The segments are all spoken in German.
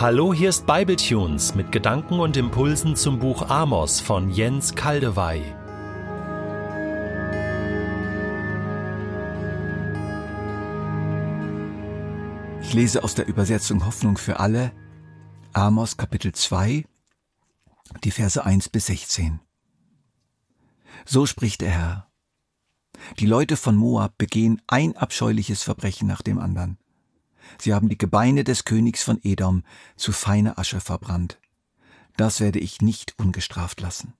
Hallo, hier ist Bibletunes mit Gedanken und Impulsen zum Buch Amos von Jens Kaldewey. Ich lese aus der Übersetzung Hoffnung für alle Amos Kapitel 2, die Verse 1 bis 16. So spricht der Herr. Die Leute von Moab begehen ein abscheuliches Verbrechen nach dem anderen. Sie haben die Gebeine des Königs von Edom zu feiner Asche verbrannt. Das werde ich nicht ungestraft lassen.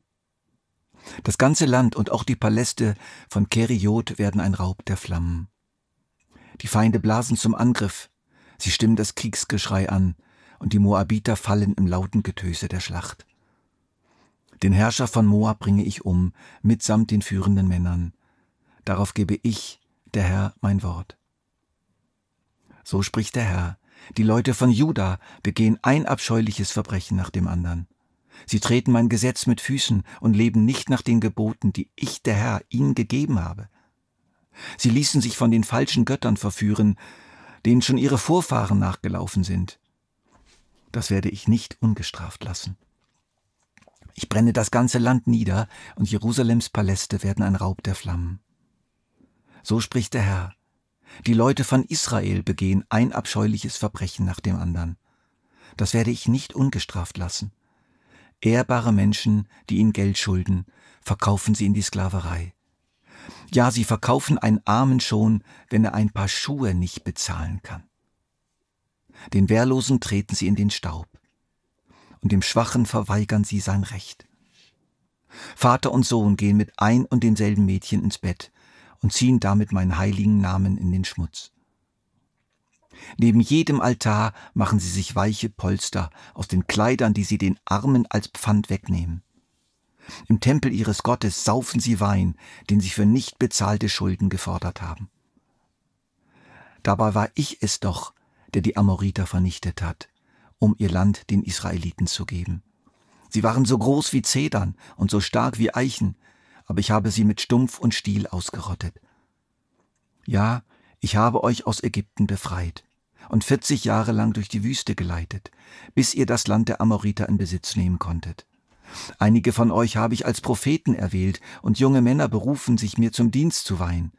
Das ganze Land und auch die Paläste von Keriot werden ein Raub der Flammen. Die Feinde blasen zum Angriff, sie stimmen das Kriegsgeschrei an, und die Moabiter fallen im lauten Getöse der Schlacht. Den Herrscher von Moab bringe ich um, mitsamt den führenden Männern. Darauf gebe ich, der Herr, mein Wort. So spricht der Herr. Die Leute von Juda begehen ein abscheuliches Verbrechen nach dem anderen. Sie treten mein Gesetz mit Füßen und leben nicht nach den Geboten, die ich, der Herr, ihnen gegeben habe. Sie ließen sich von den falschen Göttern verführen, denen schon ihre Vorfahren nachgelaufen sind. Das werde ich nicht ungestraft lassen. Ich brenne das ganze Land nieder, und Jerusalems Paläste werden ein Raub der Flammen. So spricht der Herr. Die Leute von Israel begehen ein abscheuliches Verbrechen nach dem anderen. Das werde ich nicht ungestraft lassen. Ehrbare Menschen, die ihnen Geld schulden, verkaufen sie in die Sklaverei. Ja, sie verkaufen einen Armen schon, wenn er ein paar Schuhe nicht bezahlen kann. Den Wehrlosen treten sie in den Staub, und dem Schwachen verweigern sie sein Recht. Vater und Sohn gehen mit ein und demselben Mädchen ins Bett, und ziehen damit meinen heiligen Namen in den Schmutz. Neben jedem Altar machen sie sich weiche Polster aus den Kleidern, die sie den Armen als Pfand wegnehmen. Im Tempel ihres Gottes saufen sie Wein, den sie für nicht bezahlte Schulden gefordert haben. Dabei war ich es doch, der die Amoriter vernichtet hat, um ihr Land den Israeliten zu geben. Sie waren so groß wie Zedern und so stark wie Eichen, aber ich habe sie mit Stumpf und Stiel ausgerottet. Ja, ich habe euch aus Ägypten befreit und vierzig Jahre lang durch die Wüste geleitet, bis ihr das Land der Amoriter in Besitz nehmen konntet. Einige von euch habe ich als Propheten erwählt und junge Männer berufen, sich mir zum Dienst zu weihen.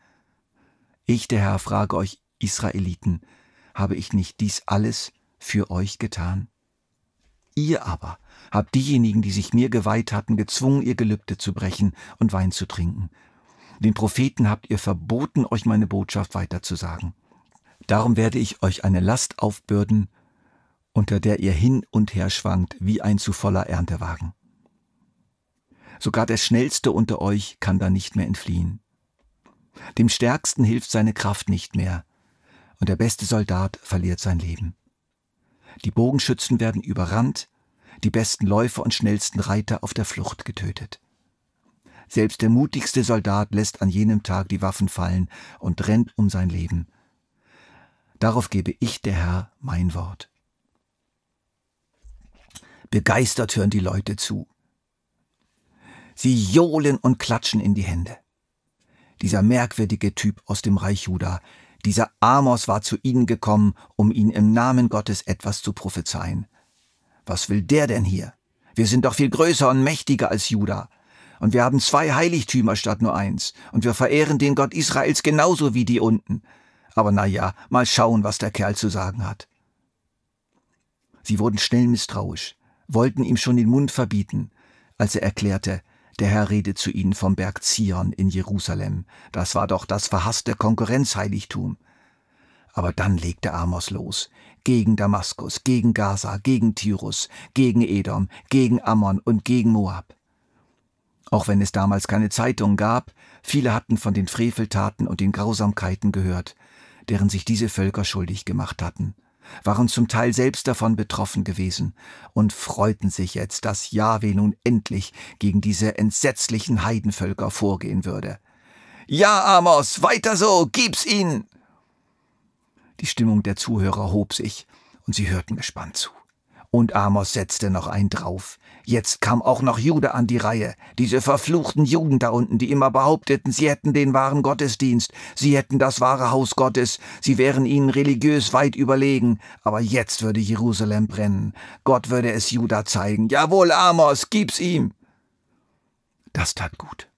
Ich, der Herr, frage euch, Israeliten, habe ich nicht dies alles für euch getan? Ihr aber habt diejenigen, die sich mir geweiht hatten, gezwungen, ihr Gelübde zu brechen und Wein zu trinken. Den Propheten habt ihr verboten, euch meine Botschaft weiterzusagen. Darum werde ich euch eine Last aufbürden, unter der ihr hin und her schwankt wie ein zu voller Erntewagen. Sogar der Schnellste unter euch kann da nicht mehr entfliehen. Dem Stärksten hilft seine Kraft nicht mehr, und der beste Soldat verliert sein Leben. Die Bogenschützen werden überrannt, die besten Läufer und schnellsten Reiter auf der Flucht getötet. Selbst der mutigste Soldat lässt an jenem Tag die Waffen fallen und rennt um sein Leben. Darauf gebe ich, der Herr, mein Wort. Begeistert hören die Leute zu. Sie johlen und klatschen in die Hände. Dieser merkwürdige Typ aus dem Reich Juda, dieser Amos war zu ihnen gekommen, um ihnen im Namen Gottes etwas zu prophezeien. Was will der denn hier? Wir sind doch viel größer und mächtiger als Juda. Und wir haben zwei Heiligtümer statt nur eins. Und wir verehren den Gott Israels genauso wie die unten. Aber na ja, mal schauen, was der Kerl zu sagen hat. Sie wurden schnell misstrauisch, wollten ihm schon den Mund verbieten, als er erklärte, der Herr redet zu ihnen vom Berg Zion in Jerusalem. Das war doch das verhasste Konkurrenzheiligtum. Aber dann legte Amos los. Gegen Damaskus, gegen Gaza, gegen Tyrus, gegen Edom, gegen Ammon und gegen Moab. Auch wenn es damals keine Zeitung gab, viele hatten von den Freveltaten und den Grausamkeiten gehört, deren sich diese Völker schuldig gemacht hatten, waren zum Teil selbst davon betroffen gewesen und freuten sich jetzt, dass Jahwe nun endlich gegen diese entsetzlichen Heidenvölker vorgehen würde. Ja, Amos, weiter so, gib's ihnen! Die Stimmung der Zuhörer hob sich, und sie hörten gespannt zu. Und Amos setzte noch ein drauf. Jetzt kam auch noch Jude an die Reihe. Diese verfluchten Juden da unten, die immer behaupteten, sie hätten den wahren Gottesdienst, sie hätten das wahre Haus Gottes, sie wären ihnen religiös weit überlegen. Aber jetzt würde Jerusalem brennen. Gott würde es Juda zeigen. Jawohl, Amos, gib's ihm. Das tat gut.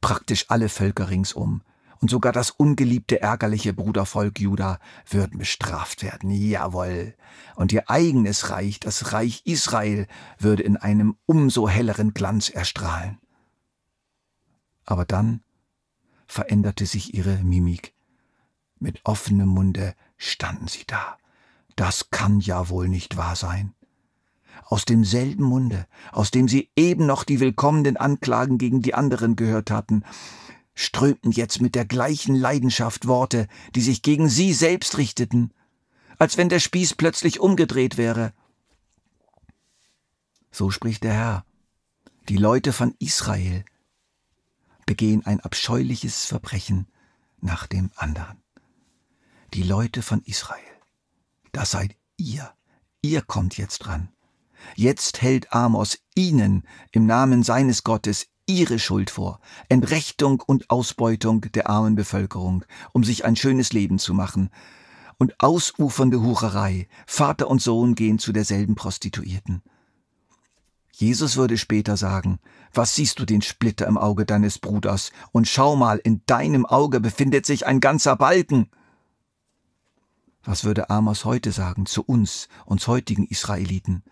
Praktisch alle Völker ringsum und sogar das ungeliebte, ärgerliche Brudervolk Juda würden bestraft werden. Jawohl. Und ihr eigenes Reich, das Reich Israel, würde in einem umso helleren Glanz erstrahlen. Aber dann veränderte sich ihre Mimik. Mit offenem Munde standen sie da. Das kann ja wohl nicht wahr sein. Aus demselben Munde, aus dem sie eben noch die willkommenen Anklagen gegen die anderen gehört hatten, strömten jetzt mit der gleichen Leidenschaft Worte, die sich gegen sie selbst richteten, als wenn der Spieß plötzlich umgedreht wäre. So spricht der Herr. Die Leute von Israel begehen ein abscheuliches Verbrechen nach dem anderen. Die Leute von Israel, das seid ihr, ihr kommt jetzt dran. Jetzt hält Amos ihnen im Namen seines Gottes ihre Schuld vor, Entrechtung und Ausbeutung der armen Bevölkerung, um sich ein schönes Leben zu machen, und ausufernde Hurerei, Vater und Sohn gehen zu derselben Prostituierten. Jesus würde später sagen, was siehst du den Splitter im Auge deines Bruders, und schau mal, in deinem Auge befindet sich ein ganzer Balken. Was würde Amos heute sagen zu uns, uns heutigen Israeliten?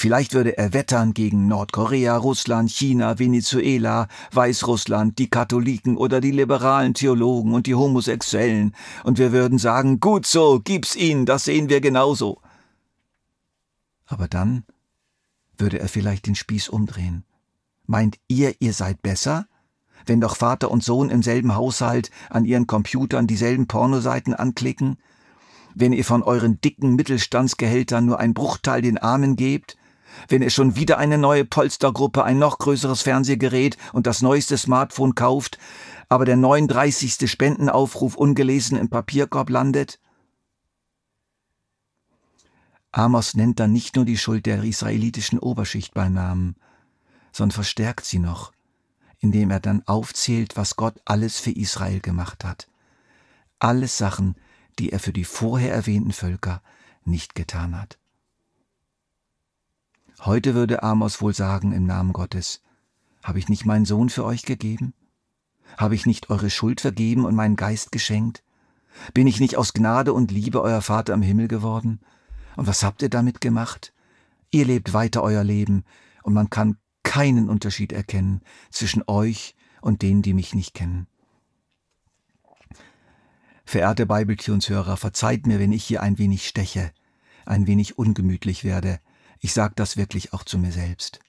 Vielleicht würde er wettern gegen Nordkorea, Russland, China, Venezuela, Weißrussland, die Katholiken oder die liberalen Theologen und die Homosexuellen, und wir würden sagen, gut so, gib's ihnen, das sehen wir genauso. Aber dann würde er vielleicht den Spieß umdrehen. Meint ihr, ihr seid besser? Wenn doch Vater und Sohn im selben Haushalt an ihren Computern dieselben Pornoseiten anklicken? Wenn ihr von euren dicken Mittelstandsgehältern nur ein Bruchteil den Armen gebt? Wenn er schon wieder eine neue Polstergruppe, ein noch größeres Fernsehgerät und das neueste Smartphone kauft, aber der 39. Spendenaufruf ungelesen im Papierkorb landet? Amos nennt dann nicht nur die Schuld der israelitischen Oberschicht beim Namen, sondern verstärkt sie noch, indem er dann aufzählt, was Gott alles für Israel gemacht hat. Alles Sachen, die er für die vorher erwähnten Völker nicht getan hat. Heute würde Amos wohl sagen im Namen Gottes, habe ich nicht meinen Sohn für euch gegeben? Habe ich nicht eure Schuld vergeben und meinen Geist geschenkt? Bin ich nicht aus Gnade und Liebe euer Vater im Himmel geworden? Und was habt ihr damit gemacht? Ihr lebt weiter euer Leben, und man kann keinen Unterschied erkennen zwischen euch und denen, die mich nicht kennen. Verehrte Bibeltunshörer, verzeiht mir, wenn ich hier ein wenig steche, ein wenig ungemütlich werde, ich sage das wirklich auch zu mir selbst.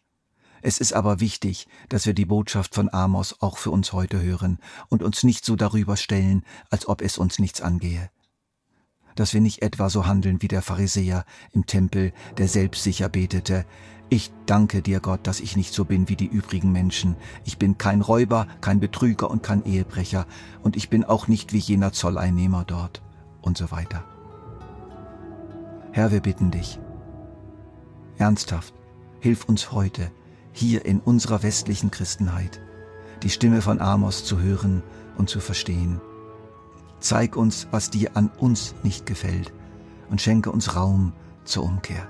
Es ist aber wichtig, dass wir die Botschaft von Amos auch für uns heute hören und uns nicht so darüber stellen, als ob es uns nichts angehe. Dass wir nicht etwa so handeln wie der Pharisäer im Tempel, der selbstsicher betete, ich danke dir, Gott, dass ich nicht so bin wie die übrigen Menschen. Ich bin kein Räuber, kein Betrüger und kein Ehebrecher, und ich bin auch nicht wie jener Zolleinnehmer dort, und so weiter. Herr, wir bitten dich, Ernsthaft, hilf uns heute, hier in unserer westlichen Christenheit, die Stimme von Amos zu hören und zu verstehen. Zeig uns, was dir an uns nicht gefällt und schenke uns Raum zur Umkehr.